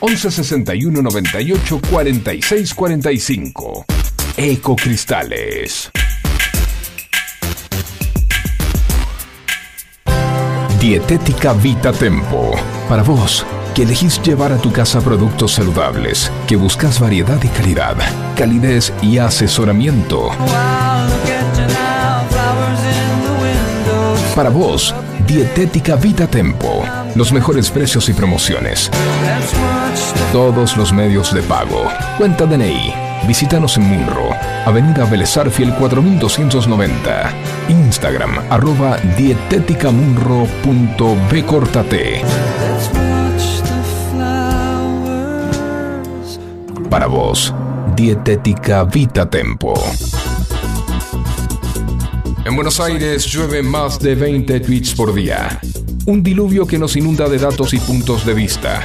11 61 98 46 45. Ecocristales. Dietética Vita Tempo. Para vos, que elegís llevar a tu casa productos saludables, que buscas variedad y calidad, calidez y asesoramiento. Para vos, Dietética Vita Tempo. Los mejores precios y promociones. Todos los medios de pago. Cuenta DNI. Visítanos en Munro, Avenida Belezarfiel 4290. Instagram, arroba dieteticamunro.bcortate. Para vos, Dietética Vita Tempo. En Buenos Aires llueve más de 20 tweets por día. Un diluvio que nos inunda de datos y puntos de vista.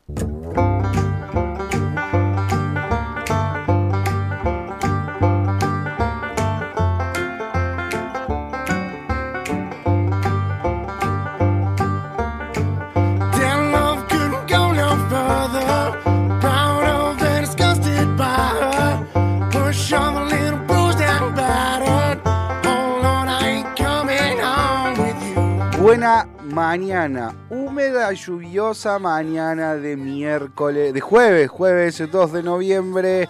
Mañana, húmeda, lluviosa mañana de miércoles, de jueves, jueves 2 de noviembre.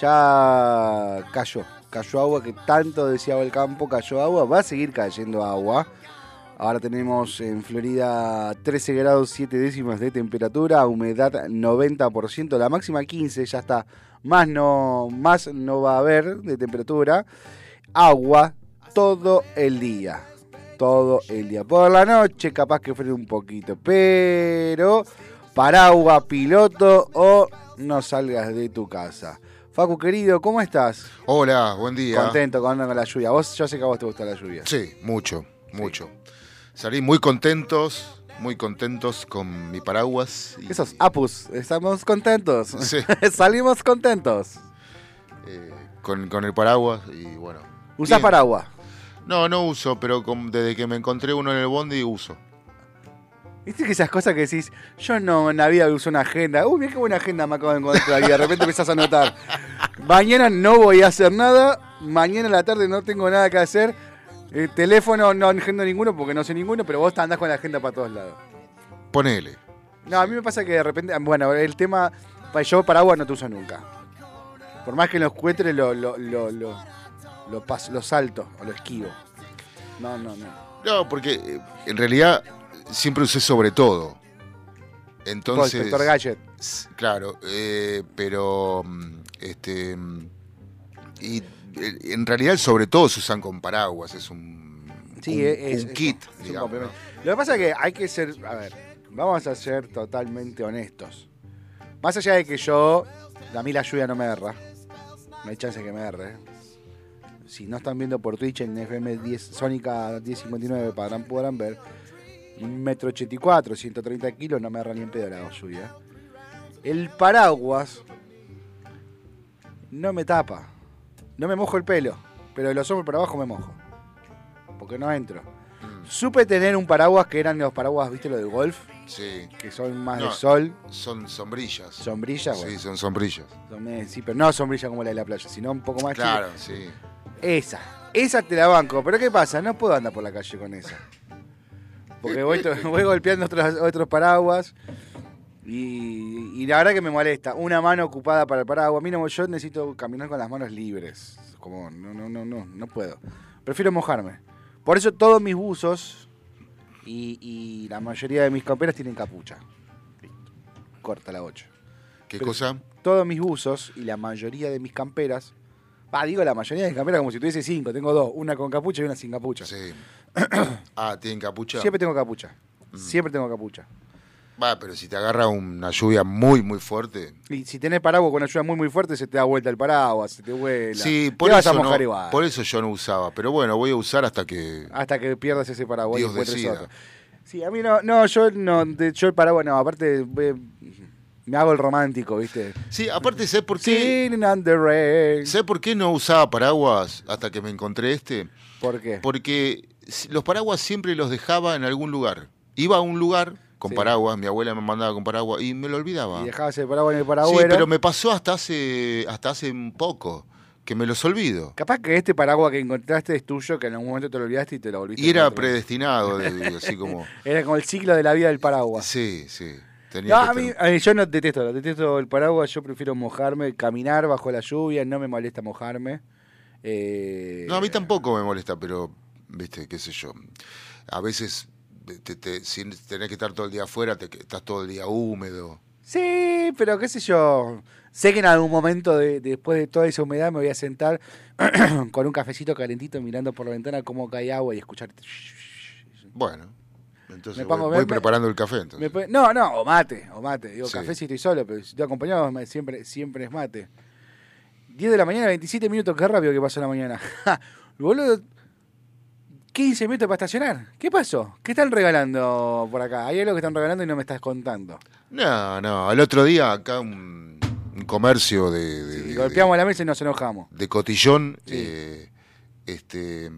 Ya cayó, cayó agua que tanto deseaba el campo, cayó agua, va a seguir cayendo agua. Ahora tenemos en Florida 13 grados 7 décimas de temperatura, humedad 90%, la máxima 15, ya está. Más no, más no va a haber de temperatura. Agua todo el día. Todo el día. Por la noche capaz que frene un poquito, pero paraguas, piloto o no salgas de tu casa. Facu querido, ¿cómo estás? Hola, buen día. Contento con, con la lluvia. Vos, yo sé que a vos te gusta la lluvia. Sí, mucho, mucho. Salí muy contentos, muy contentos con mi paraguas. y, Esos apus, estamos contentos. Sí. Salimos contentos. eh, con, con el paraguas y bueno. ¿Usás Bien. paraguas? No, no uso, pero con- desde que me encontré uno en el bondi uso. ¿Viste que esas cosas que decís, yo no en la vida uso una agenda? Uy, mira qué buena agenda me acabo de encontrar. Y de repente empezás a notar. Mañana no voy a hacer nada. Mañana en la tarde no tengo nada que hacer. El teléfono no agendo ninguno porque no sé ninguno, pero vos andás con la agenda para todos lados. Ponele. No, a mí me pasa que de repente, bueno, el tema, pa- yo paraguas no te uso nunca. Por más que lo encuentre, lo, lo, lo, lo, lo paso, lo salto o lo esquivo. No, no, no. No, porque eh, en realidad siempre usé sobre todo. Entonces. inspector Gadget. Claro, eh, pero mm, este mm, y eh, en realidad sobre todo se usan con paraguas, es un, Sí, un, es, un kit, es digamos. Lo que pasa es que hay que ser, a ver, vamos a ser totalmente honestos. Más allá de que yo, a mí la lluvia no me erra, no hay chance que me erre. Si no están viendo por Twitch en FM 10, Sónica 1059 podrán, podrán ver, un metro 84, 130 kilos, no me erra ni en pedo la lluvia. El paraguas no me tapa, no me mojo el pelo, pero de los hombros para abajo me mojo, porque no entro. Supe tener un paraguas que eran los paraguas, ¿viste? Lo de golf, Sí. que son más No. de sol, Son sombrillas. sombrilla, bueno. Sí, son sombrillas. medio- sí, pero no sombrilla como la de la playa, sino un poco más chica. Claro, sí. Esa, esa te la banco, pero ¿qué pasa? No puedo andar por la calle con esa. Porque voy, golpeando otros, otros paraguas y, y la verdad que me molesta. Una mano ocupada para el paraguas. A mí no, yo necesito caminar con las manos libres. Como, no, no, no, no, no puedo. Prefiero mojarme. Por eso todos mis buzos y, y la mayoría de mis camperas tienen capucha. Corta la 8. ¿Qué Pero- cosa? Todos mis buzos y la mayoría de mis camperas. Va, digo la mayoría de camperas como si tuviese cinco. Tengo dos, una con capucha y una sin capucha. Sí. ah, ¿tienen capucha? Siempre tengo capucha. Mm. Siempre tengo capucha. Va, pero si te agarra una lluvia muy, muy fuerte. Y si tenés paraguas con una lluvia muy muy fuerte, se te da vuelta el paraguas, se te vuela. Sí, Te por vas a eso, mojar no, igual. por eso yo no usaba. Pero bueno, voy a usar hasta que. Hasta que pierdas ese paraguas y Dios decida. otro. Sí, a mí no, no, yo no, de- yo el paraguas no, aparte voy- me hago el romántico, ¿viste? Sí, aparte, ¿sabes por qué? Singing on the rain. ¿Sabes por qué no usaba paraguas hasta que me encontré este? ¿Por qué? Porque los paraguas siempre los dejaba en algún lugar. Iba a un lugar con Sí. paraguas, mi abuela me mandaba con paraguas y me lo olvidaba. Y dejabas el paraguas en el Sí, paraguero. pero me pasó hasta hace hasta hace un poco que me los olvido. Capaz que este paraguas que encontraste es tuyo, que en algún momento te lo olvidaste y te lo volviste Y era predestinado, de- así como Era como el ciclo de la vida del paraguas. sí, sí. No, a mí, tener- a mí- yo no detesto, detesto el paraguas, yo prefiero mojarme, caminar bajo la lluvia, no me molesta mojarme. Eh, No, a mí tampoco me molesta, pero viste, qué sé yo. A veces te, te- si tenés que estar todo el día afuera, te, estás todo el día húmedo. Sí, pero qué sé yo. Sé que en algún momento, de- después de toda esa humedad, me voy a sentar con un cafecito calentito mirando por la ventana cómo cae agua y escuchar. Bueno, entonces Me pongo- voy, me- voy me- preparando el café. Entonces. Me no, no, o mate, o mate. Digo, Sí. café si estoy solo, pero si estoy acompañado, siempre, siempre es mate. 10 de la mañana, 27 minutos, qué rápido que pasó la mañana. Boludo, 15 minutos para estacionar. ¿Qué pasó? ¿Qué están regalando por acá? Hay algo que están regalando y no me estás contando. No, no, el otro día acá un, un comercio de, de- golpeamos la mesa y nos enojamos. de cotillón Sí. eh, este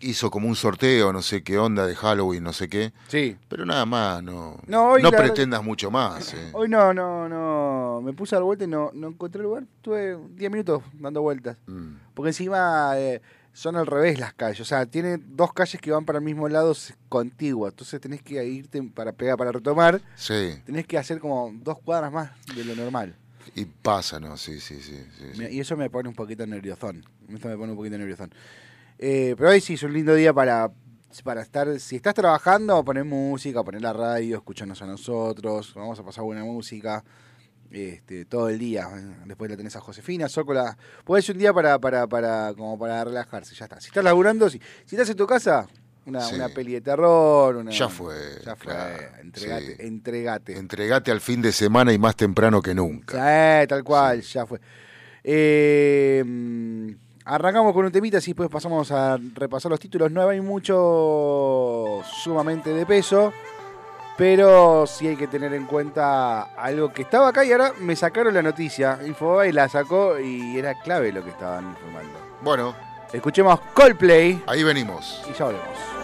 hizo como un sorteo, no sé qué onda de Halloween, no sé qué, Sí. pero nada más, no, No, hoy la verdad- pretendas mucho más. eh. Hoy no, no, no. Me puse a dar vuelta y no, no encontré lugar. Tuve 10 minutos dando vueltas. Mm. Porque encima eh, son al revés las calles. O sea, tiene dos calles que van para el mismo lado contiguas. Entonces tenés que irte para pegar, para retomar. Sí, Tenés que hacer como dos cuadras más de lo normal. y pasa, ¿no? Sí, sí, sí. sí, Y eso me pone un poquito nerviosón. Esto me pone un poquito nerviosón. Eh, pero hoy sí es un lindo día para, para estar. Si estás trabajando, poner música, poner la radio, escucharnos a nosotros. Vamos a pasar buena música. Este, todo el día. Después la tenés a Josefina, Zócola. Puede ser un día para, para, para, como para relajarse, ya está. Si estás laburando, si, si estás en tu casa, una, Sí. una peli de terror, una, Ya fue, Ya fue. claro, entregate, sí. entregate. Entregate al fin de semana y más temprano que nunca. Sí, tal cual, ya fue. Eh, arrancamos con un temita, así después pasamos a repasar los títulos. No hay mucho sumamente de peso, pero sí hay que tener en cuenta algo que estaba acá y ahora me sacaron la noticia. Infobae la sacó y era clave lo que estaban informando. Bueno, Escuchemos Coldplay ahí venimos. y ya volvemos.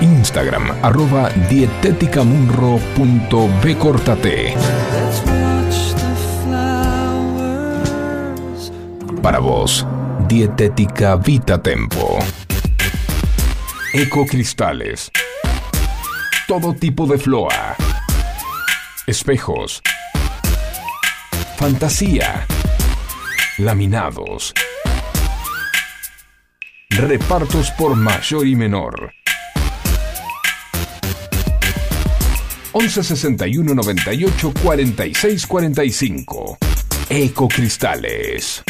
Instagram, arroba dieteticamunro.bcortate. Para vos, Dietética Vita Tempo. Ecocristales. Todo tipo de floa. Espejos. Fantasía. Laminados. Repartos por mayor y menor. 11 61 98 46 45. Ecocristales.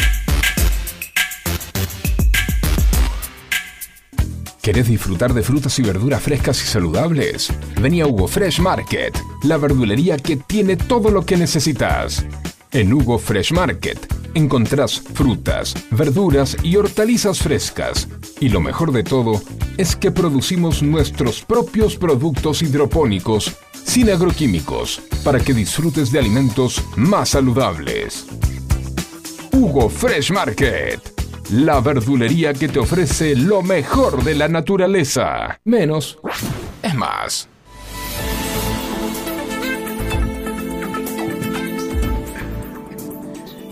¿Querés disfrutar de frutas y verduras frescas y saludables? Vení a Hugo Fresh Market, la verdulería que tiene todo lo que necesitas. En Hugo Fresh Market encontrás frutas, verduras y hortalizas frescas. Y lo mejor de todo es que producimos nuestros propios productos hidropónicos sin agroquímicos para que disfrutes de alimentos más saludables. Hugo Fresh Market, la verdulería que te ofrece lo mejor de la naturaleza. Menos es más.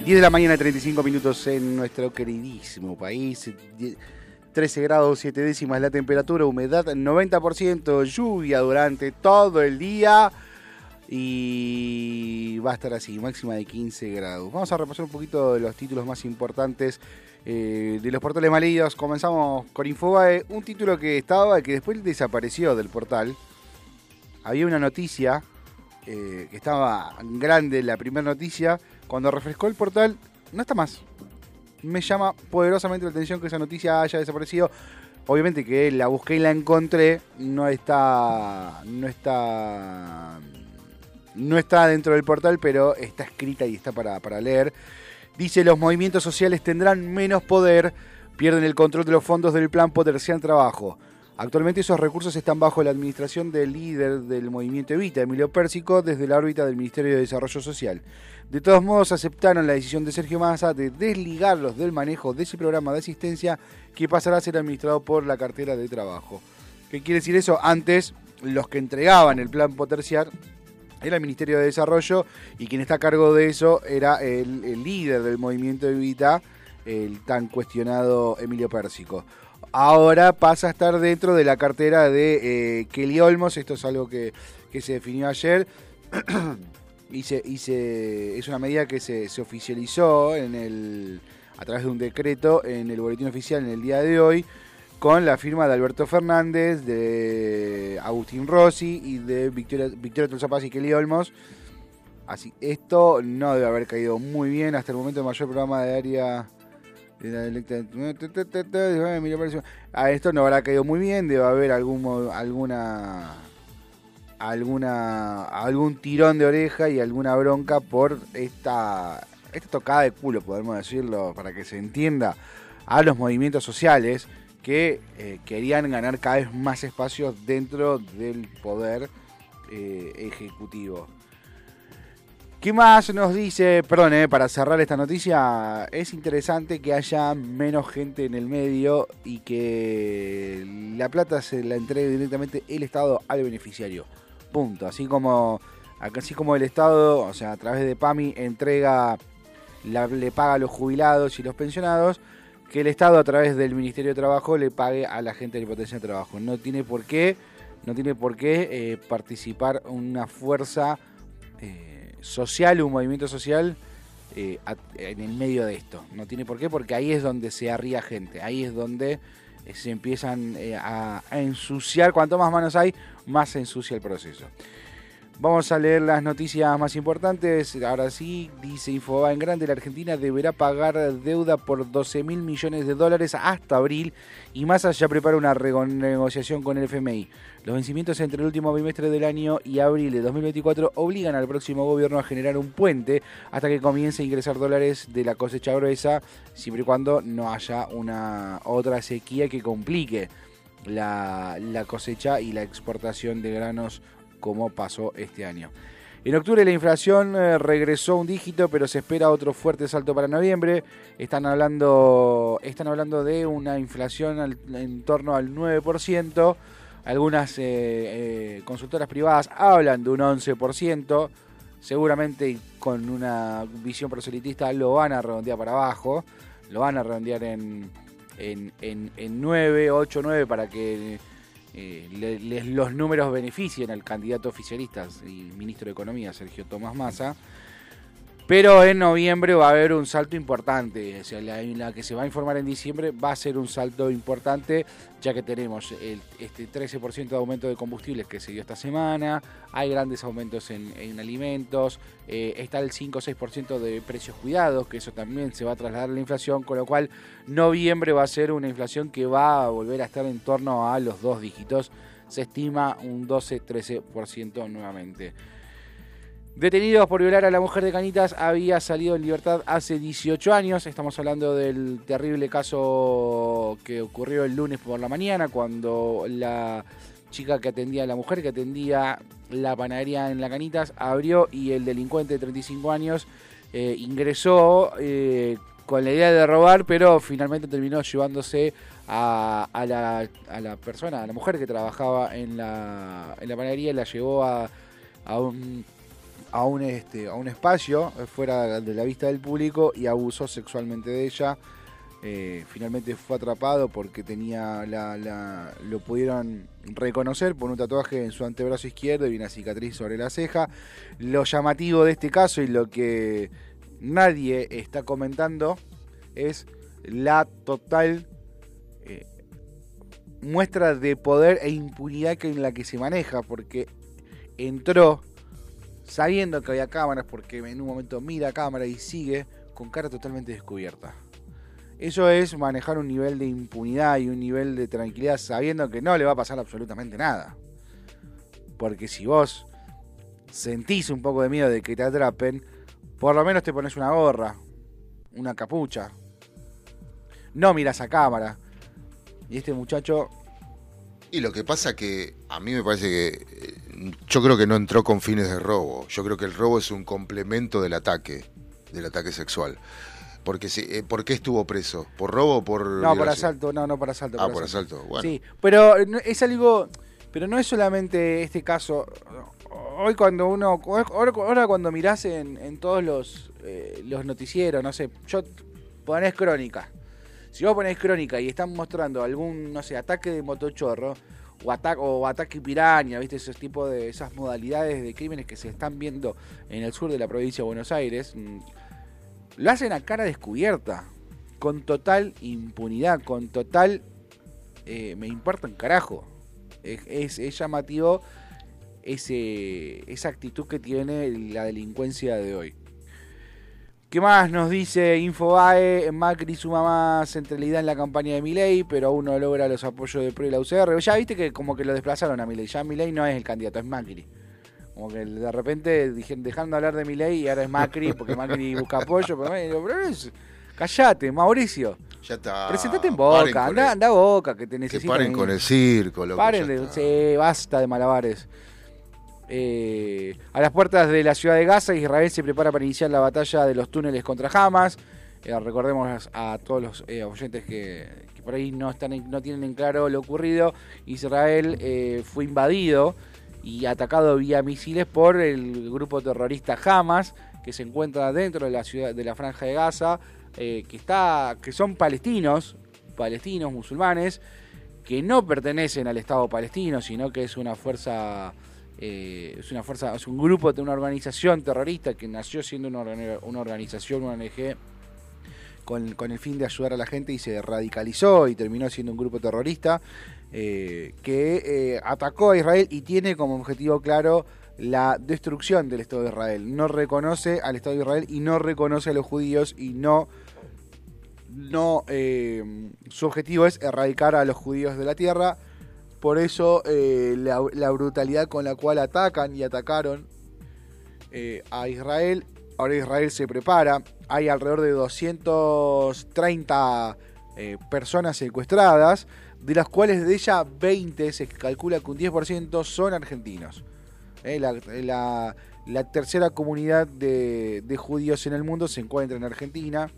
10 de la mañana, 35 minutos en nuestro queridísimo país. Die- 13 grados 7 décimas la temperatura, humedad 90%, lluvia durante todo el día y va a estar así, máxima de 15 grados. Vamos a repasar un poquito de los títulos más importantes eh, de los portales más leídos. Comenzamos con Infobae, un título que estaba que después desapareció del portal. Había una noticia eh, que estaba grande, la primera noticia, cuando refrescó el portal, no está más. Me llama poderosamente la atención que esa noticia haya desaparecido. Obviamente que la busqué y la encontré, no está, no está, no está dentro del portal, pero está escrita y está para, para leer. Dice, los movimientos sociales tendrán menos poder, pierden el control de los fondos del plan Potencial Trabajo. Actualmente esos recursos están bajo la administración del líder del movimiento Evita, Emilio Pérsico, desde la órbita del Ministerio de Desarrollo Social. De todos modos, aceptaron la decisión de Sergio Massa de desligarlos del manejo de ese programa de asistencia que pasará a ser administrado por la cartera de trabajo. ¿Qué quiere decir eso? Antes, los que entregaban el plan Potenciar era el Ministerio de Desarrollo y quien está a cargo de eso era el, el líder del movimiento Evita, el tan cuestionado Emilio Pérsico. Ahora pasa a estar dentro de la cartera de eh, Kelly Olmos, esto es algo que, que se definió ayer. y se, es una medida que se, se oficializó en el, a través de un decreto en el boletín oficial en el día de hoy con la firma de Alberto Fernández, de Agustín Rossi y de Victoria, Victoria Tolzapaz y Kelly Olmos. Así, esto no debe haber caído muy bien hasta el momento el mayor programa de área A esto no habrá caído muy bien, debe haber algún, alguna alguna algún tirón de oreja y alguna bronca por esta esta tocada de culo, podemos decirlo, para que se entienda, a los movimientos sociales que eh, querían ganar cada vez más espacios dentro del poder eh, ejecutivo. ¿Qué más nos dice? Perdón, eh, para cerrar esta noticia, es interesante que haya menos gente en el medio y que la plata se la entregue directamente el Estado al beneficiario. Punto. Así como, así como el Estado, o sea, a través de PAMI, entrega, le paga a los jubilados y los pensionados, que el Estado a través del Ministerio de Trabajo le pague a la gente del potencial de trabajo. No tiene por qué, no tiene por qué eh, participar una fuerza eh, social, un movimiento social eh, a- en el medio de esto. No tiene por qué, porque ahí es donde se arría gente, ahí es donde eh, se empiezan eh, a, a ensuciar. Cuanto más manos hay, más se ensucia el proceso. Vamos a leer las noticias más importantes. Ahora sí, dice Infoba en grande, la Argentina deberá pagar deuda por 12 mil millones de dólares hasta abril y Massa ya prepara una renegociación con el FMI. Los vencimientos entre el último bimestre del año y abril de 2024 obligan al próximo gobierno a generar un puente hasta que comience a ingresar dólares de la cosecha gruesa, siempre y cuando no haya una otra sequía que complique la, cosecha y la exportación de granos como pasó este año. En octubre la inflación eh, regresó un dígito, pero se espera otro fuerte salto para noviembre. Están hablando, están hablando de una inflación en torno al 9%. Algunas eh, eh, consultoras privadas hablan de un 11%. Seguramente con una visión proselitista lo van a redondear para abajo. Lo van a redondear en, en, en, en 9, 8, 9 para que eh, le- les- los números beneficien al candidato oficialista y ministro de Economía, Sergio Tomás Massa. Pero en noviembre va a haber un salto importante. O sea, la, que se va a informar en diciembre va a ser un salto importante, ya que tenemos el, este 13% de aumento de combustibles que se dio esta semana. Hay grandes aumentos en, en alimentos. eh, está el 5 o 6% de precios cuidados, que eso también se va a trasladar a la inflación. Con lo cual, noviembre va a ser una inflación que va a volver a estar en torno a los dos dígitos. Se estima un 12-13% nuevamente. Detenidos por violar a la mujer de Canitas, había salido en libertad hace 18 años. Estamos hablando del terrible caso que ocurrió el lunes por la mañana, cuando la chica que atendía, la mujer que atendía la panadería en la Canitas, abrió y el delincuente de 35 años eh, ingresó eh, con la idea de robar, pero finalmente terminó llevándose a, a la, a la persona, a la mujer que trabajaba en la, en la panadería, la llevó a, a un a un, este, a un espacio eh, fuera de la vista del público y abusó sexualmente de ella. Eh, finalmente fue atrapado porque tenía la, lo pudieron reconocer por un tatuaje en su antebrazo izquierdo y una cicatriz sobre la ceja. Lo llamativo de este caso y lo que nadie está comentando es la total eh, muestra de poder e impunidad que en la que se maneja porque entró sabiendo que había cámaras, porque en un momento mira cámara y sigue con cara totalmente descubierta. Eso es manejar un nivel de impunidad y un nivel de tranquilidad sabiendo que no le va a pasar absolutamente nada. Porque si vos sentís un poco de miedo de que te atrapen, por lo menos te pones una gorra, una capucha. No miras a cámara. Y este muchacho, Y lo que pasa que a mí me parece que eh, yo creo que no entró con fines de robo. Yo creo que el robo es un complemento del ataque, del ataque sexual. Porque si, eh, ¿por qué estuvo preso? ¿Por robo o por no por violación? asalto, no, no por asalto. Ah, por asalto. Bueno. Sí, pero es algo, pero no es solamente este caso. Hoy cuando uno, ahora, ahora cuando mirás en, en todos los, eh, los noticieros, no sé, yo ponés crónica. Si vos ponés crónica y están mostrando algún, no sé, ataque de motochorro o, ata- o ataque piraña, ¿viste? Esos tipos de esas modalidades de crímenes que se están viendo en el sur de la provincia de Buenos Aires, mm, lo hacen a cara descubierta, con total impunidad, con total eh, me importa un carajo. Es, es- es llamativo ese, esa actitud que tiene la delincuencia de hoy. ¿Qué más nos dice Infobae? Macri suma más centralidad en la campaña de Milei, pero aún no logra los apoyos de PRO y la UCR. Ya viste que como que lo desplazaron a Milei. Ya Milei no es el candidato, es Macri. Como que de repente dejando de hablar de Milei y ahora es Macri, porque Macri busca apoyo. Pero, pero es- callate, Mauricio. Ya está. Presentate en Boca, anda, el- anda a Boca, que te Que necesitan. paren con el circo, loco. Paren de, sí, basta de malabares. Eh, a las puertas de la ciudad de Gaza, Israel se prepara para iniciar la batalla de los túneles contra Hamas. Eh, recordemos a todos los eh, oyentes que, por ahí no, están no tienen en claro lo ocurrido. Israel fue invadido y atacado vía misiles por el grupo terrorista Hamas, que se encuentra dentro de la ciudad de la franja de Gaza, que está, que son palestinos, palestinos musulmanes, que no pertenecen al Estado palestino, sino que es una fuerza, eh, es una fuerza, es un grupo de una organización terrorista que nació siendo una, una organización, una ONG, con, con el fin de ayudar a la gente y se radicalizó y terminó siendo un grupo terrorista eh, que eh, atacó a Israel y tiene como objetivo claro la destrucción del Estado de Israel. No reconoce al Estado de Israel y no reconoce a los judíos y no no su objetivo es erradicar a los judíos de la tierra. Por eso eh, la, brutalidad con la cual atacan y atacaron eh, a Israel. Ahora Israel se prepara. Hay alrededor de 230 eh, personas secuestradas, de las cuales de ellas 20 se calcula que un 10% son argentinos. La, la- tercera comunidad de, judíos en el mundo se encuentra en Argentina.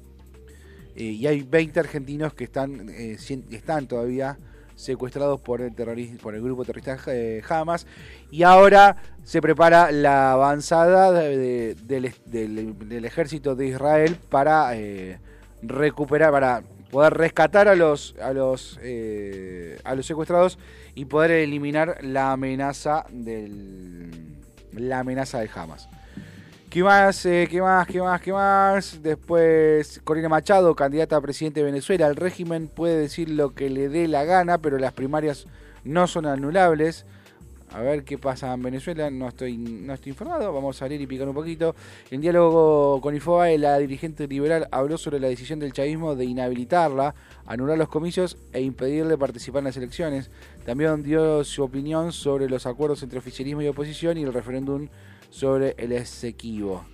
Y hay 20 argentinos que están, están todavía secuestrados por el, por el grupo terrorista eh, Hamas. Y ahora se prepara la avanzada de- de- del, ejército de Israel para eh, recuperar, para poder rescatar a los, a los, eh, a los secuestrados y poder eliminar la amenaza del la amenaza del Hamas. ¿Qué más? eh, ¿Qué más? ¿Qué más? ¿Qué más? Después, Corina Machado, candidata a presidente de Venezuela. El régimen puede decir lo que le dé la gana, pero las primarias no son anulables. A ver qué pasa en Venezuela, no estoy, no estoy informado. Vamos a salir y picar un poquito. En diálogo con Infobae, la dirigente liberal habló sobre la decisión del chavismo de inhabilitarla, anular los comicios e impedirle participar en las elecciones. También dio su opinión sobre los acuerdos entre oficialismo y oposición y el referéndum sobre el Esequibo.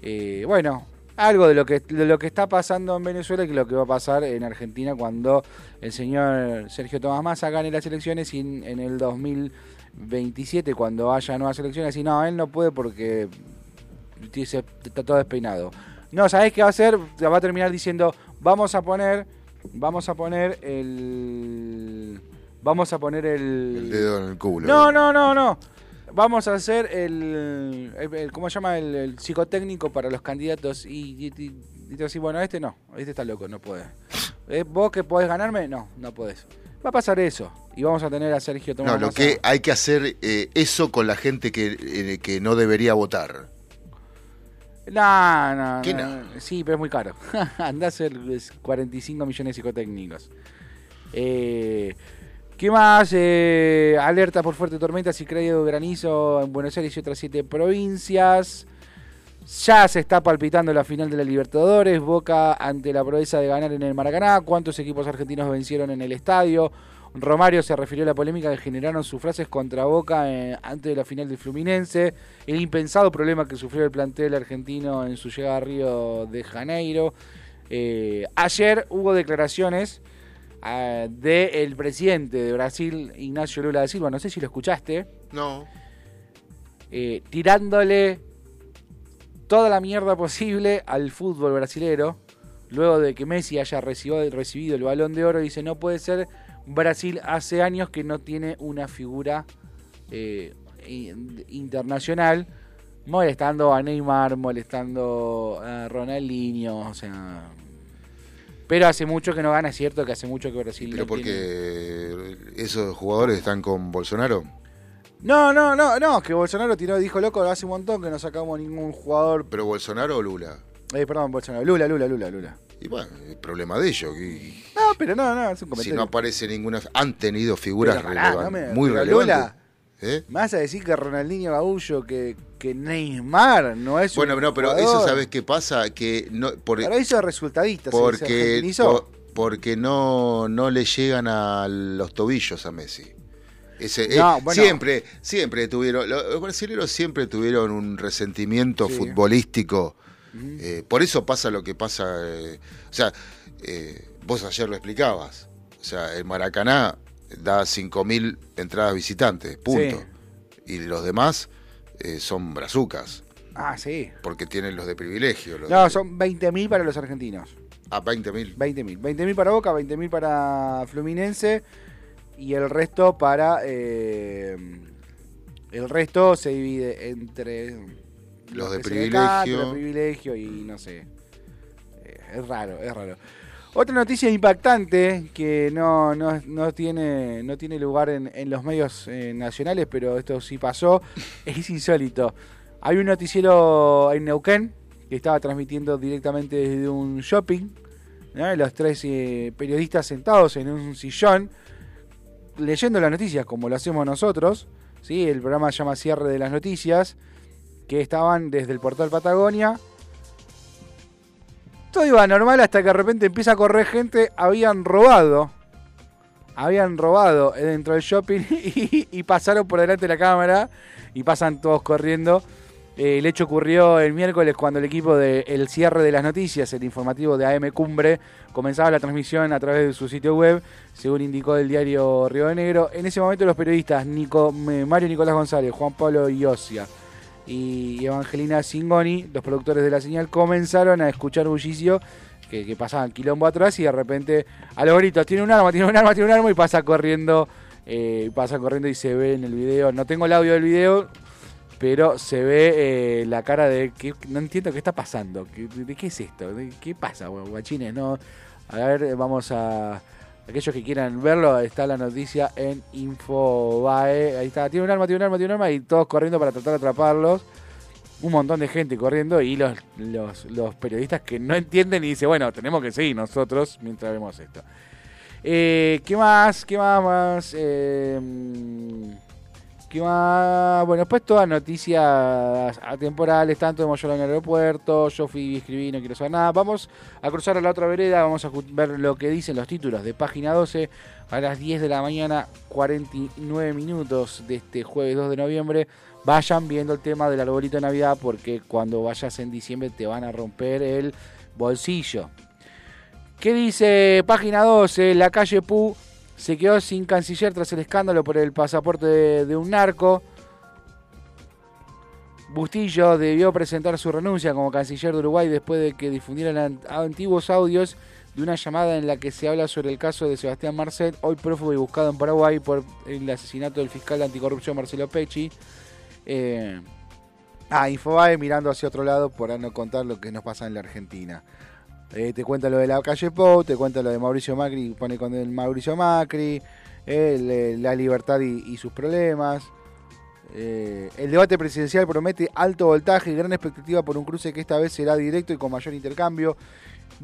Eh, bueno, algo de lo que de lo que está pasando en Venezuela y que lo que va a pasar en Argentina cuando el señor Sergio Tomás Massa gane las elecciones y en, en el 2027 cuando haya nuevas elecciones y no, él no puede porque dice, está todo despeinado. No, ¿sabés qué va a hacer? Va a terminar diciendo, vamos a poner vamos a poner el vamos a poner el El dedo en el culo. no, no, no, no. Vamos a hacer el, el- el- ¿cómo se llama? El, el psicotécnico para los candidatos y, y, y- y te decís, bueno, este no, este está loco, no puede. Eh, ¿Vos que podés ganarme? No, no podés. Va a pasar eso y vamos a tener a Sergio Tomás No, lo que hay que hacer eh, eso con la gente que, eh, que no debería votar. No, no, ¿Qué no, no? Sí, pero es muy caro. Andá a hacer es, 45 millones de psicotécnicos. Eh, ¿Qué más? Eh, alerta por fuerte tormenta y crédito granizo en Buenos Aires y otras siete provincias. Ya se está palpitando la final de la Libertadores, Boca ante la proeza de ganar en el Maracaná, cuántos equipos argentinos vencieron en el estadio. Romario se refirió a la polémica que generaron sus frases contra Boca eh, antes de la final del Fluminense, el impensado problema que sufrió el plantel argentino en su llegada a Río de Janeiro. Eh, ayer hubo declaraciones ah, del presidente de Brasil, Ignacio Lula da Silva, no sé si lo escuchaste, No. eh, tirándole toda la mierda posible al fútbol brasilero. Luego de que Messi haya recibido, recibido el balón de oro, dice: No puede ser Brasil hace años que no tiene una figura eh, in- internacional. Molestando a Neymar, molestando a Ronaldinho, o sea. Pero hace mucho que no gana, es cierto que hace mucho que Brasil Pero no tiene- porque esos jugadores están con Bolsonaro. No, no, no, no, que Bolsonaro tiró, dijo loco, hace un montón que no sacamos ningún jugador. Pero Bolsonaro o Lula. Eh, perdón, Bolsonaro, Lula, Lula, Lula, Lula. Y bueno, el problema de ellos. y- No, pero no, no, es un si comentario. no aparece ninguna. Han tenido figuras Pero pará, relevan- no me- muy pero relevantes. Lula- ¿Eh? ¿Me vas a decir que Ronaldinho Gaullo, que, que Neymar no es Bueno, un no, pero jugador? eso sabes qué pasa, que no por, Pero hizo resultadista, se- se porque porque no no le llegan a los tobillos a Messi. Ese, No, eh, bueno. Siempre, siempre tuvieron, los, brasileños siempre tuvieron un resentimiento Sí. futbolístico. Eh, por eso pasa lo que pasa. eh, o sea, vos ayer lo explicabas. O sea, el Maracaná da 5.000 entradas visitantes, punto. Y los demás eh, son brazucas, Ah, sí. porque tienen los de privilegio. Los No, de- son 20.000 para los argentinos. A 20.000. 20.000. 20.000 para Boca, 20.000 para Fluminense y el resto para... eh, el resto se divide entre... Los de privilegio. Los de privilegio y no sé. Eh, es raro, es raro. Otra noticia impactante que no, no, no tiene, no tiene lugar en, en los medios eh, nacionales, pero esto sí pasó, es insólito. Hay un noticiero en Neuquén que estaba transmitiendo directamente desde un shopping. ¿no? Los tres eh, periodistas sentados en un sillón leyendo las noticias como lo hacemos nosotros. ¿sí? El programa se llama Cierre de las Noticias, que estaban desde el portal Patagonia. Todo iba normal hasta que de repente empieza a correr gente. Habían robado. Habían robado dentro del shopping y, pasaron por delante de la cámara y pasan todos corriendo. Eh, el hecho ocurrió el miércoles cuando el equipo de El Cierre de las Noticias, el informativo de AM Cumbre, comenzaba la transmisión a través de su sitio web, según indicó el diario Río de Negro. En ese momento los periodistas Nico, eh, Mario Nicolás González, Juan Pablo Iosia y Evangelina Singoni, los productores de la señal, comenzaron a escuchar bullicio que, pasaban quilombo atrás y de repente a los gritos, tiene un arma, tiene un arma, tiene un arma y pasa corriendo, eh, pasa corriendo y se ve en el video, no tengo el audio del video, pero se ve eh, la cara de que no entiendo qué está pasando, ¿Qué- ¿de qué es esto? ¿De ¿Qué pasa, gua- guachines? No, a ver, vamos a aquellos que quieran verlo, está la noticia en Infobae, ahí está, tiene un arma, tiene un arma, tiene un arma y todos corriendo para tratar de atraparlos. Un montón de gente corriendo y los, los, periodistas que no entienden y dicen, bueno, tenemos que seguir nosotros mientras vemos esto. Eh, ¿Qué más? ¿Qué más? más? Eh, ¿Qué Bueno, después todas noticias atemporales, tanto de Moyola en el aeropuerto, yo fui y escribí, no quiero saber nada. Vamos a cruzar a la otra vereda, vamos a ver lo que dicen los títulos de página 12 a las 10 de la mañana, 49 minutos de este jueves 2 de noviembre. Vayan viendo el tema del arbolito de Navidad porque cuando vayas en diciembre te van a romper el bolsillo. ¿Qué dice página 12? La calle Pu se quedó sin canciller tras el escándalo por el pasaporte de, un narco. Bustillo debió presentar su renuncia como canciller de Uruguay después de que difundieran an- antiguos audios de una llamada en la que se habla sobre el caso de Sebastián Marcet, hoy prófugo y buscado en Paraguay por el asesinato del fiscal de anticorrupción Marcelo Pecci. Eh, ah, Infobae mirando hacia otro lado para no contar lo que nos pasa en la Argentina. Eh, te cuenta lo de la calle Pou, te cuenta lo de Mauricio Macri, pone con el Mauricio Macri, eh, la libertad y, sus problemas. Eh, el debate presidencial promete alto voltaje y gran expectativa por un cruce que esta vez será directo y con mayor intercambio.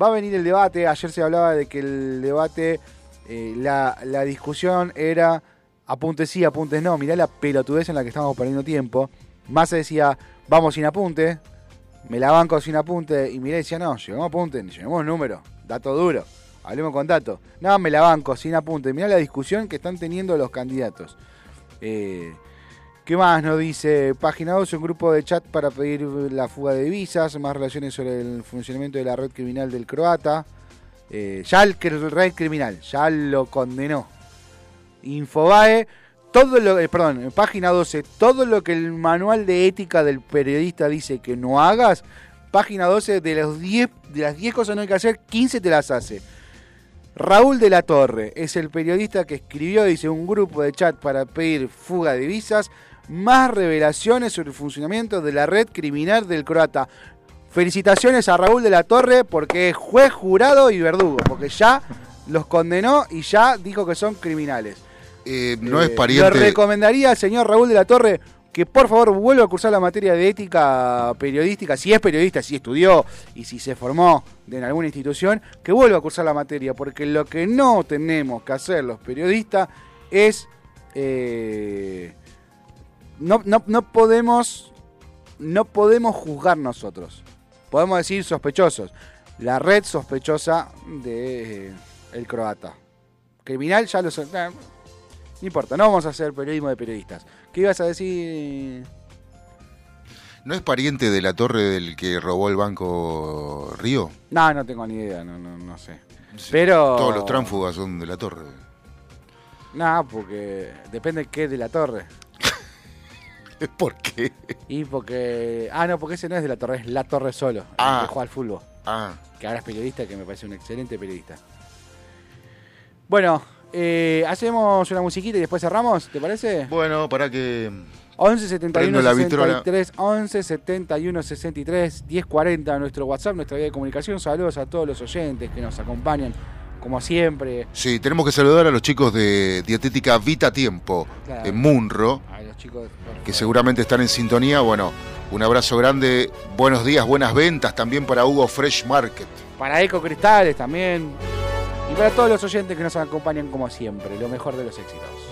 Va a venir el debate, ayer se hablaba de que el debate, la, discusión era apuntes sí, apuntes no, mirá la pelotudez en la que estamos perdiendo tiempo. Massa decía, vamos sin apunte, me la banco sin apunte. Y miré decía, no, llevemos apunte, llevemos número, dato duro. Hablemos con datos. No, me la banco sin apunte. Mirá la discusión que están teniendo los candidatos. Eh, ¿Qué más nos dice? Página 12, un grupo de chat para pedir la fuga de divisas, más relaciones sobre el funcionamiento de la red criminal del croata. Eh, ya el, red criminal, ya lo condenó. Infobae, todo lo, eh, perdón, en página 12, todo lo que el manual de ética del periodista dice que no hagas, página 12, de, los 10, de las 10 cosas que no hay que hacer, 15 te las hace. Raúl de la Torre es el periodista que escribió, dice, un grupo de chat para pedir fuga de divisas, más revelaciones sobre el funcionamiento de la red criminal del croata. Felicitaciones a Raúl de la Torre porque es juez, jurado y verdugo, porque ya los condenó y ya dijo que son criminales. Eh, no Eh, es pariente. Le recomendaría al señor Raúl de la Torre que por favor vuelva a cursar la materia de ética periodística, si es periodista, si estudió y si se formó en alguna institución, que vuelva a cursar la materia, porque lo que no tenemos que hacer los periodistas es... eh, no, no, no podemos no podemos juzgar nosotros. Podemos decir sospechosos. La red sospechosa de eh, el croata. Criminal ya lo no importa, no vamos a hacer periodismo de periodistas. ¿Qué ibas a decir? ¿No es pariente de la torre del que robó el banco Río? No, no tengo ni idea, no, no, no sé. Pero. Todos los tránsfugas son de la torre. No, porque depende qué de la torre. ¿Por qué? Y porque. Ah, no, porque ese no es de la torre, es la torre solo. el Ah. Que juega al fútbol. Ah, Que ahora es periodista, que me parece un excelente periodista. Bueno, eh, hacemos una musiquita y después cerramos, ¿te parece? bueno, para que. 11 71 Prendo la vitrola. 63 11 71 63 10 40 nuestro WhatsApp, nuestra vía de comunicación. Saludos a todos los oyentes que nos acompañan, como siempre. Sí, tenemos que saludar a los chicos de Dietética Vita Tiempo Claro. en Munro, A los chicos. que seguramente están en sintonía. Bueno, un abrazo grande, buenos días, buenas ventas también para Hugo Fresh Market. Para Eco Cristales también. Y para todos los oyentes que nos acompañan como siempre. Lo mejor de los éxitos.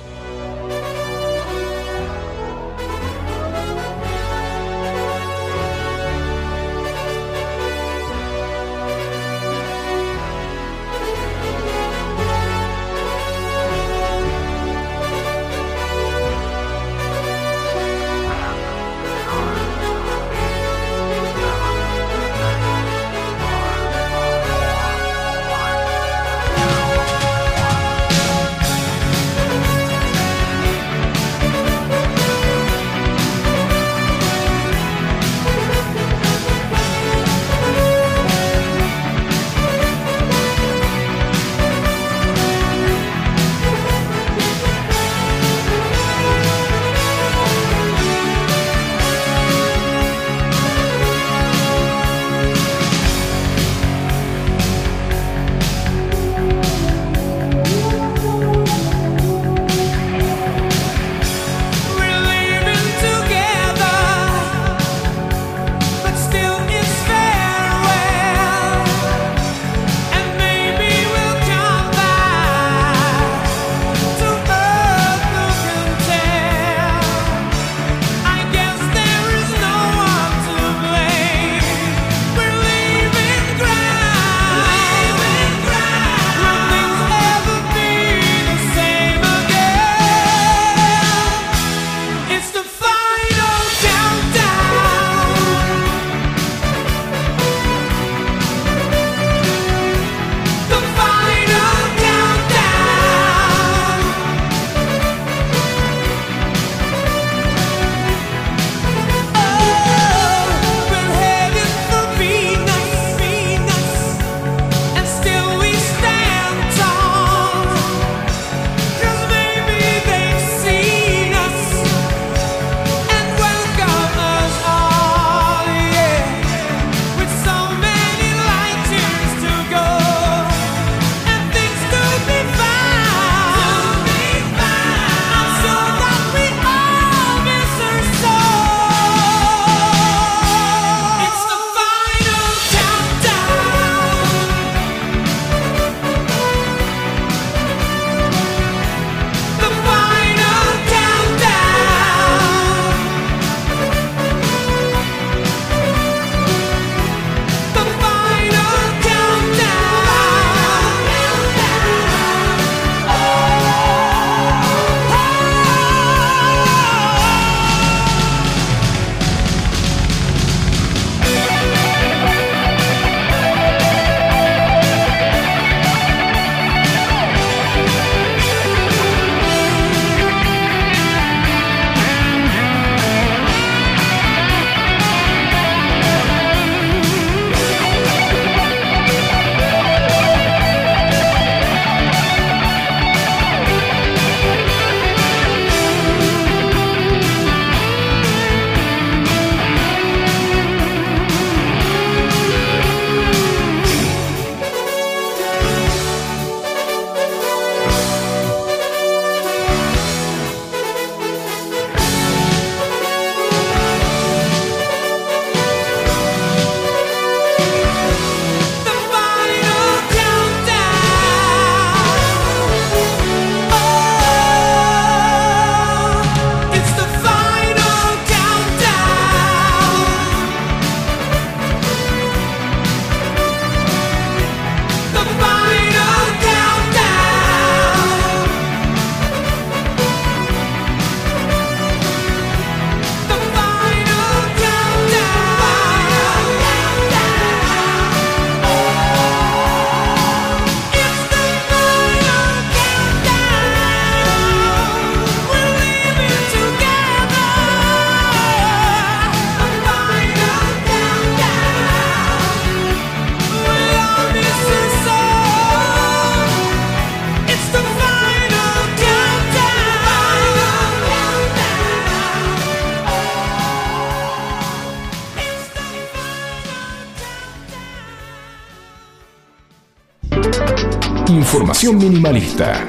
Minimalista.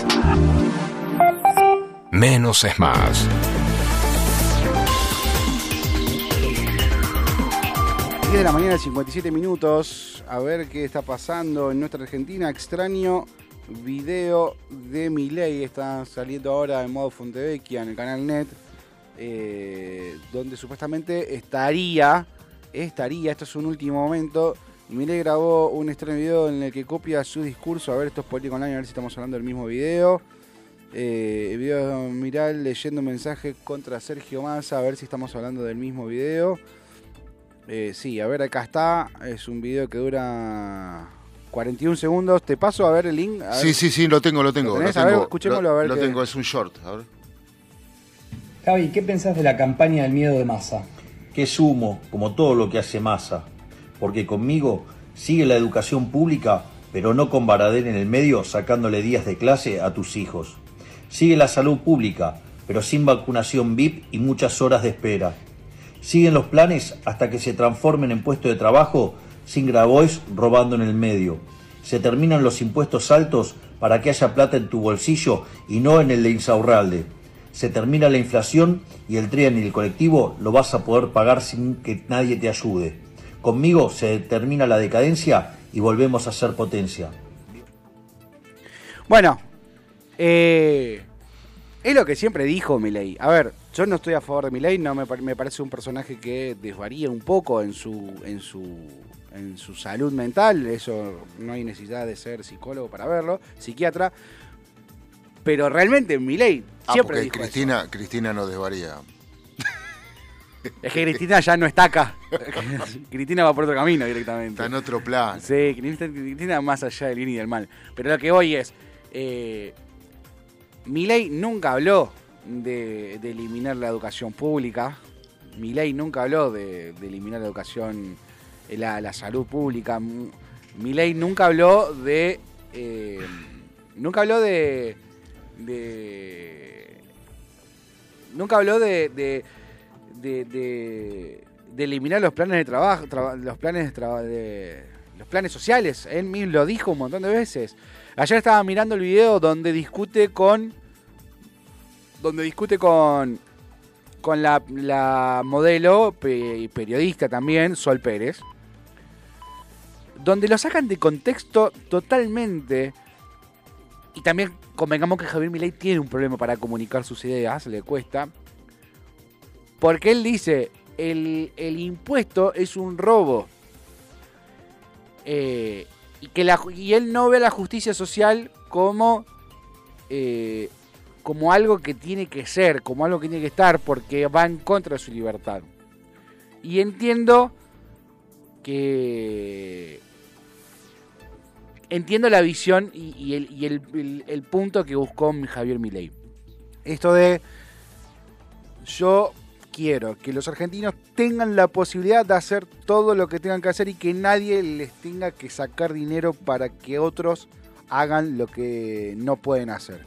Menos es más. 10 de la mañana, 57 minutos. A ver qué está pasando en nuestra Argentina. Extraño video de Milei. Está saliendo ahora en modo Fontevecchia en el canal Net. eh, donde supuestamente estaría, estaría, esto es un último momento. Milei grabó un extraño video en el que copia su discurso. A ver, esto es político online, a ver si estamos hablando del mismo video. Eh, video viral leyendo un mensaje contra Sergio Massa. A ver si estamos hablando del mismo video. Eh, sí, a ver, acá está. Es un video que dura 41 segundos. Te paso a ver el link. Sí, sí, sí, lo tengo, lo tengo. ¿Lo Lo tenés? A ver, tengo, escuchémoslo, lo, a ver lo qué- tengo, es un short. A ver. Javi, ¿qué pensás de la campaña del miedo de masa? que es humo, como todo lo que hace masa. Porque conmigo sigue la educación pública, pero no con Baradel en el medio sacándole días de clase a tus hijos. Sigue la salud pública, pero sin vacunación VIP y muchas horas de espera. Siguen los planes hasta que se transformen en puesto de trabajo sin Grabois robando en el medio. Se terminan los impuestos altos para que haya plata en tu bolsillo y no en el de Insaurralde. Se termina la inflación y el tren y el colectivo lo vas a poder pagar sin que nadie te ayude. Conmigo se termina la decadencia y volvemos a ser potencia. Bueno, eh, es lo que siempre dijo Milei. A ver, yo no estoy a favor de Milei, no me, me parece un personaje que desvaría un poco en su, en su, en su salud mental. Eso no hay necesidad de ser psicólogo para verlo, psiquiatra. Pero realmente Milei Ah, siempre porque dijo eso. Cristina, Cristina no desvaría. Es que Cristina ya no está acá. Cristina va por otro camino directamente. Está en otro plan. Sí, Cristina, Cristina más allá del bien y del mal. Pero lo que voy es, eh, Milei nunca habló de, de eliminar la educación pública. Milei nunca habló de, de eliminar la educación, eh, la, la salud pública. Milei nunca habló de, eh, nunca habló de, de nunca habló de, de, de, de- de eliminar los planes de trabajo, traba- los planes de, los planes sociales. Él mismo lo dijo un montón de veces. Ayer estaba mirando el video donde discute con donde discute con con la, la modelo y periodista también, Sol Pérez, donde lo sacan de contexto totalmente y también convengamos que Javier Milei tiene un problema para comunicar sus ideas, le cuesta. Porque él dice, el, el impuesto es un robo. Eh, y, que la, y él no ve la justicia social como, eh, como algo que tiene que ser, como algo que tiene que estar, porque va en contra de su libertad. Y entiendo que entiendo la visión y, el, y el- el punto que buscó Javier Milei. Esto de yo quiero que los argentinos tengan la posibilidad de hacer todo lo que tengan que hacer y que nadie les tenga que sacar dinero para que otros hagan lo que no pueden hacer.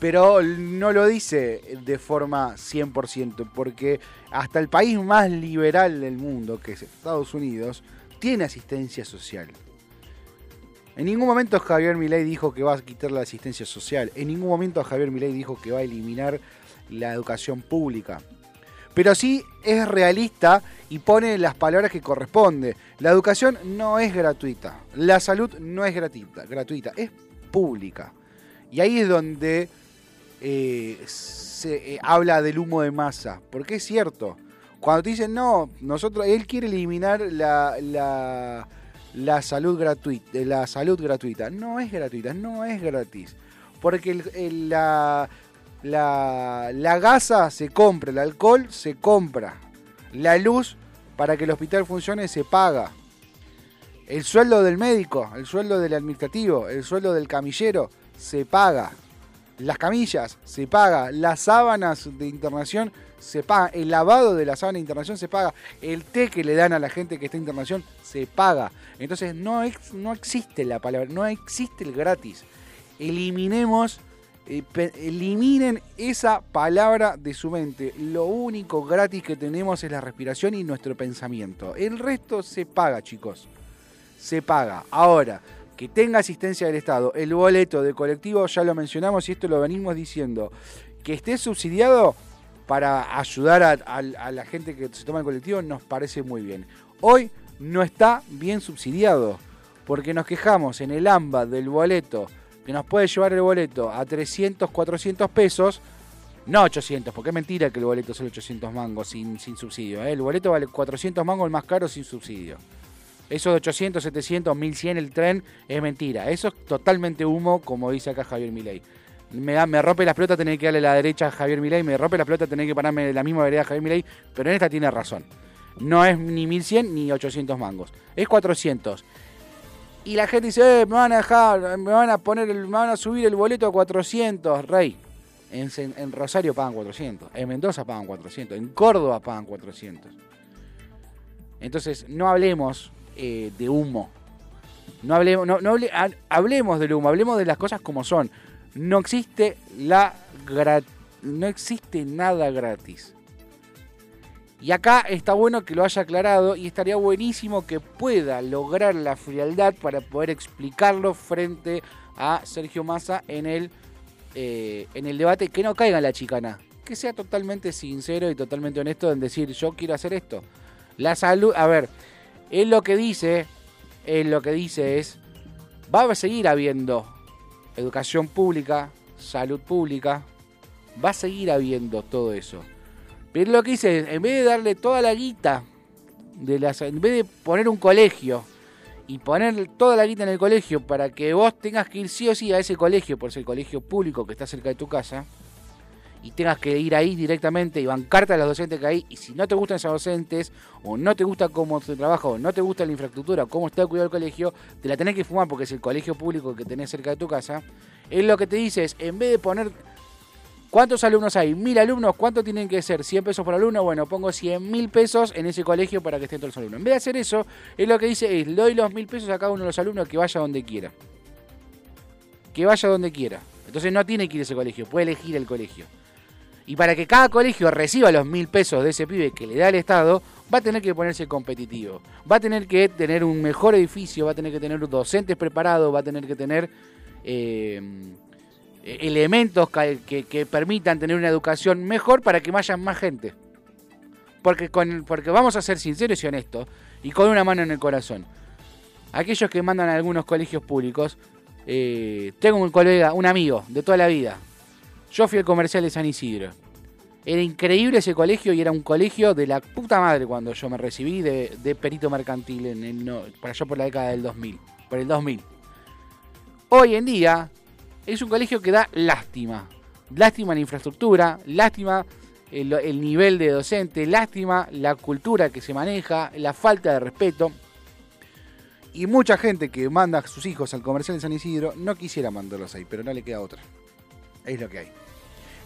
Pero no lo dice de forma 100%, porque hasta el país más liberal del mundo, que es Estados Unidos, tiene asistencia social. En ningún momento Javier Milei dijo que va a quitar la asistencia social. En ningún momento Javier Milei dijo que va a eliminar la educación pública. Pero sí es realista y pone las palabras que corresponde. La educación no es gratuita. La salud no es gratuita, gratuita es pública. Y ahí es donde eh, se eh, habla del humo de masa. Porque es cierto. Cuando te dicen, no, nosotros, él quiere eliminar la, la, la salud gratuita. La salud gratuita. No es gratuita, no es gratis. Porque el- la, la, la gasa se compra, el alcohol se compra. La luz, para que el hospital funcione, se paga. El sueldo del médico, el sueldo del administrativo, el sueldo del camillero, se paga. Las camillas, se paga. Las sábanas de internación, se paga. El lavado de la sábana de internación, se paga. El té que le dan a la gente que está en internación, se paga. Entonces no, no existe la palabra, no existe el gratis. Eliminemos, eliminen esa palabra de su mente. Lo único gratis que tenemos es la respiración y nuestro pensamiento. El resto se paga, chicos se paga. Ahora, que tenga asistencia del Estado. El boleto de colectivo, ya lo mencionamos y esto lo venimos diciendo, que esté subsidiado para ayudar a, a- a la gente que se toma el colectivo nos parece muy bien. Hoy no está bien subsidiado, porque nos quejamos en el AMBA del boleto, que nos puede llevar el boleto a 300, 400 pesos, no 800, porque es mentira que el boleto sale 800 mangos sin, sin subsidio. ¿eh? El boleto vale 400 mangos el más caro sin subsidio. Eso de 800, 700, 1100 el tren es mentira. Eso es totalmente humo, como dice acá Javier Milei. Me, da, me rompe las pelotas tener que darle la derecha a Javier Milei, me rompe las pelotas tener que pararme de la misma vereda a Javier Milei, pero en esta tiene razón. No es ni 1100 ni 800 mangos, es 400. Y la gente dice, eh, me van a dejar, me van a poner, el- me van a subir el boleto a 400, rey. En, Rosario pagan 400, en Mendoza pagan 400, en Córdoba pagan 400. Entonces, no hablemos eh, de humo. No hablemos, no, no hable- ha- hablemos del humo, hablemos de las cosas como son. No existe la no existe nada gratis. Y acá está bueno que lo haya aclarado y estaría buenísimo que pueda lograr la frialdad para poder explicarlo frente a Sergio Massa en el, eh, en el debate, que no caiga en la chicana, que sea totalmente sincero y totalmente honesto en decir yo quiero hacer esto. La salud, a ver, él lo que dice, él lo que dice es, va a seguir habiendo educación pública, salud pública, va a seguir habiendo todo eso. Pero lo que dice es, en vez de darle toda la guita, de las, en vez de poner un colegio y poner toda la guita en el colegio para que vos tengas que ir sí o sí a ese colegio, por ser el colegio público que está cerca de tu casa, y tengas que ir ahí directamente y bancarte a los docentes que hay, y si no te gustan esos docentes, o no te gusta cómo se trabaja, o no te gusta la infraestructura, o cómo está cuidado el colegio, te la tenés que fumar porque es el colegio público que tenés cerca de tu casa, él lo que te dice es, en vez de poner ¿Cuántos alumnos hay? ¿Mil alumnos? ¿Cuánto tienen que ser? ¿100 pesos por alumno? Bueno, pongo 100 mil pesos en ese colegio para que estén todos los alumnos. En vez de hacer eso, él lo que dice es, doy los mil pesos a cada uno de los alumnos que vaya donde quiera. Que vaya donde quiera. Entonces no tiene que ir a ese colegio, puede elegir el colegio. Y para que cada colegio reciba los mil pesos de ese pibe que le da el Estado, va a tener que ponerse competitivo. Va a tener que tener un mejor edificio, va a tener que tener docentes preparados, va a tener que tener... eh, elementos que, permitan tener una educación mejor para que vayan más gente. Porque, porque vamos a ser sinceros y honestos y con una mano en el corazón. Aquellos que mandan a algunos colegios públicos, eh, tengo un colega, un amigo de toda la vida. Yo fui al comercial de San Isidro. Era increíble ese colegio y era un colegio de la puta madre cuando yo me recibí de, perito mercantil en el, por allá por la década del 2000. Por el 2000. Hoy en día es un colegio que da lástima. Lástima la infraestructura, lástima el, el nivel de docente, lástima la cultura que se maneja, la falta de respeto. Y mucha gente que manda a sus hijos al comercial de San Isidro no quisiera mandarlos ahí, pero no le queda otra. Es lo que hay.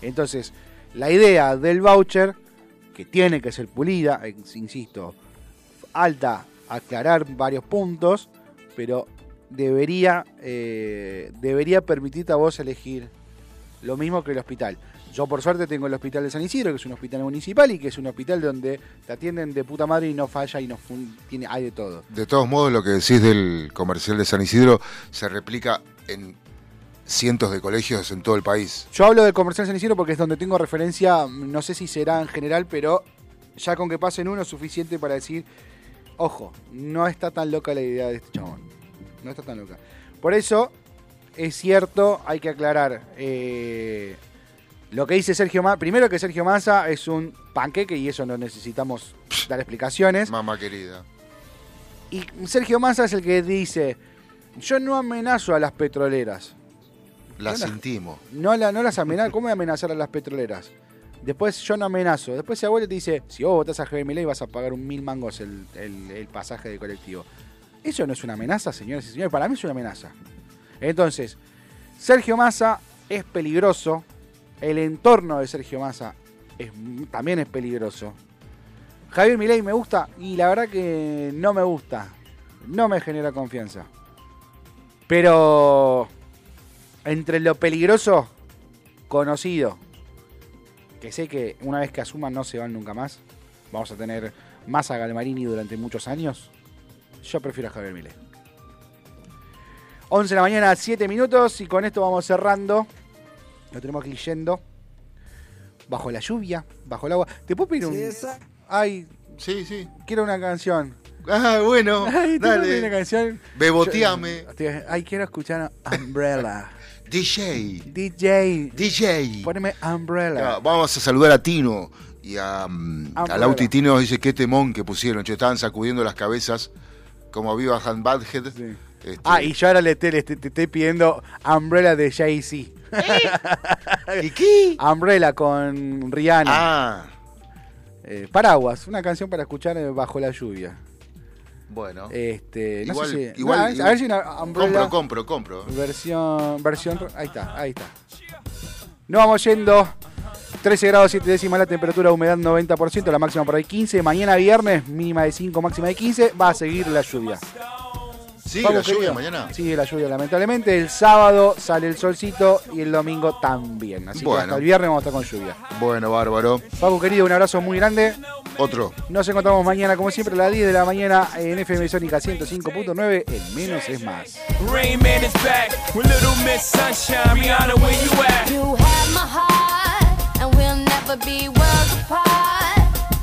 Entonces, la idea del voucher, que tiene que ser pulida, insisto, alta, aclarar varios puntos, pero debería, eh, debería permitirte a vos elegir lo mismo que el hospital. Yo por suerte tengo el hospital de San Isidro, que es un hospital municipal y que es un hospital donde te atienden de puta madre y no falla y no tiene, hay de todo. De todos modos, lo que decís del comercial de San Isidro se replica en cientos de colegios en todo el país. Yo hablo del comercial San Isidro porque es donde tengo referencia, no sé si será en general, pero ya con que pasen uno es suficiente para decir, ojo, no está tan loca la idea de este chabón. No está tan loca. Por eso, es cierto, hay que aclarar. eh, lo que dice Sergio Massa, primero que Sergio Massa es un panqueque y eso no necesitamos dar explicaciones. Mamá querida. Y Sergio Massa es el que dice, yo no amenazo a las petroleras. La No sentimos. No, la, no las amenazo. ¿Cómo voy a amenazar a las petroleras? Después yo no amenazo. Después se abuelo y te dice, si vos votás a Javier Milei vas a pagar un mil mangos el, el- el pasaje de colectivo. Eso no es una amenaza, señores y señores. Para mí es una amenaza. Entonces, Sergio Massa es peligroso. El entorno de Sergio Massa también es peligroso. Javier Milei me gusta y la verdad que no me gusta. No me genera confianza. Pero entre lo peligroso, conocido, que sé que una vez que asuman no se van nunca más, vamos a tener más a Galmarini durante muchos años, yo prefiero a Javier Milei. 11 de la mañana, 7 minutos. Y con esto vamos cerrando. Lo tenemos aquí leyendo. Bajo la lluvia, bajo el agua. ¿Te puedo pedir un.? Ay, Sí, sí. quiero una canción. Ah, bueno, Ay, ¿te puedo pedir una dale. canción? Beboteame. Yo- Ay, quiero escuchar Umbrella. DJ. DJ, DJ. poneme Umbrella. Vamos a saludar a Tino y a, mm, a. Lauti Tino. Dice qué temón que pusieron. Che, estaban sacudiendo las cabezas como viva Han Badhead. Sí. Este, Ah, y yo ahora le, te, le- te- te estoy pidiendo Umbrella de Jay-Z. ¿Y qué? Umbrella con Rihanna. Ah, Eh, Paraguas, una canción para escuchar eh, bajo la lluvia. bueno. Este, no igual, sé si. igual, no, a ver- a ver si una compro, Umbrella. compro, compro. Versión. Versión. Ahí está, ahí está. Nos vamos yendo. 13 grados 7 décimas la temperatura, humedad 90%, la máxima por ahí 15. Mañana viernes, mínima de 5, máxima de 15. Va a seguir la lluvia. Sí, Vamos, la lluvia querido. mañana. Sigue la lluvia, lamentablemente. El sábado sale el solcito y el domingo también. Así que Bueno. hasta el viernes vamos a estar con lluvia. Bueno, bárbaro. Paco, querido, un abrazo muy grande. Otro. Nos encontramos mañana, como siempre, a las 10 de la mañana en FM Sónica 105.9. El menos es más. Rain Man is back with Little Miss Sunshine. Rihanna, where you at? You have my heart, never be worlds apart.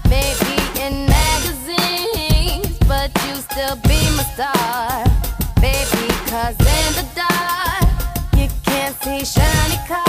Maybe in magazines, but you still be my star. Baby, cause in the dark, you can't see shiny cars.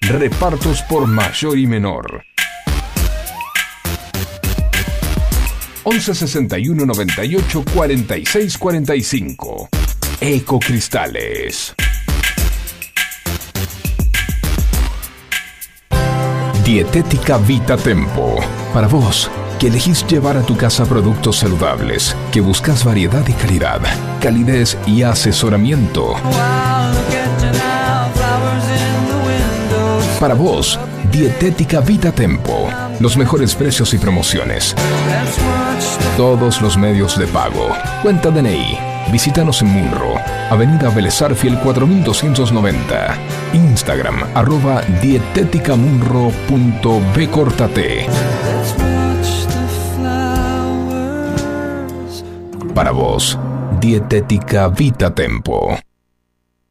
Repartos por mayor y menor. 11 61 98 46 45. Ecocristales. Dietética Vita Tempo. Para vos, que elegís llevar a tu casa productos saludables, que buscas variedad y calidad, calidez y asesoramiento. Para vos, Dietética Vita Tempo. Los mejores precios y promociones. Todos los medios de pago. Cuenta DNI. Visítanos en Munro, Avenida Belezarfiel 4290. Instagram, arroba dieteticamunro.bcortate. Para vos, Dietética Vita Tempo.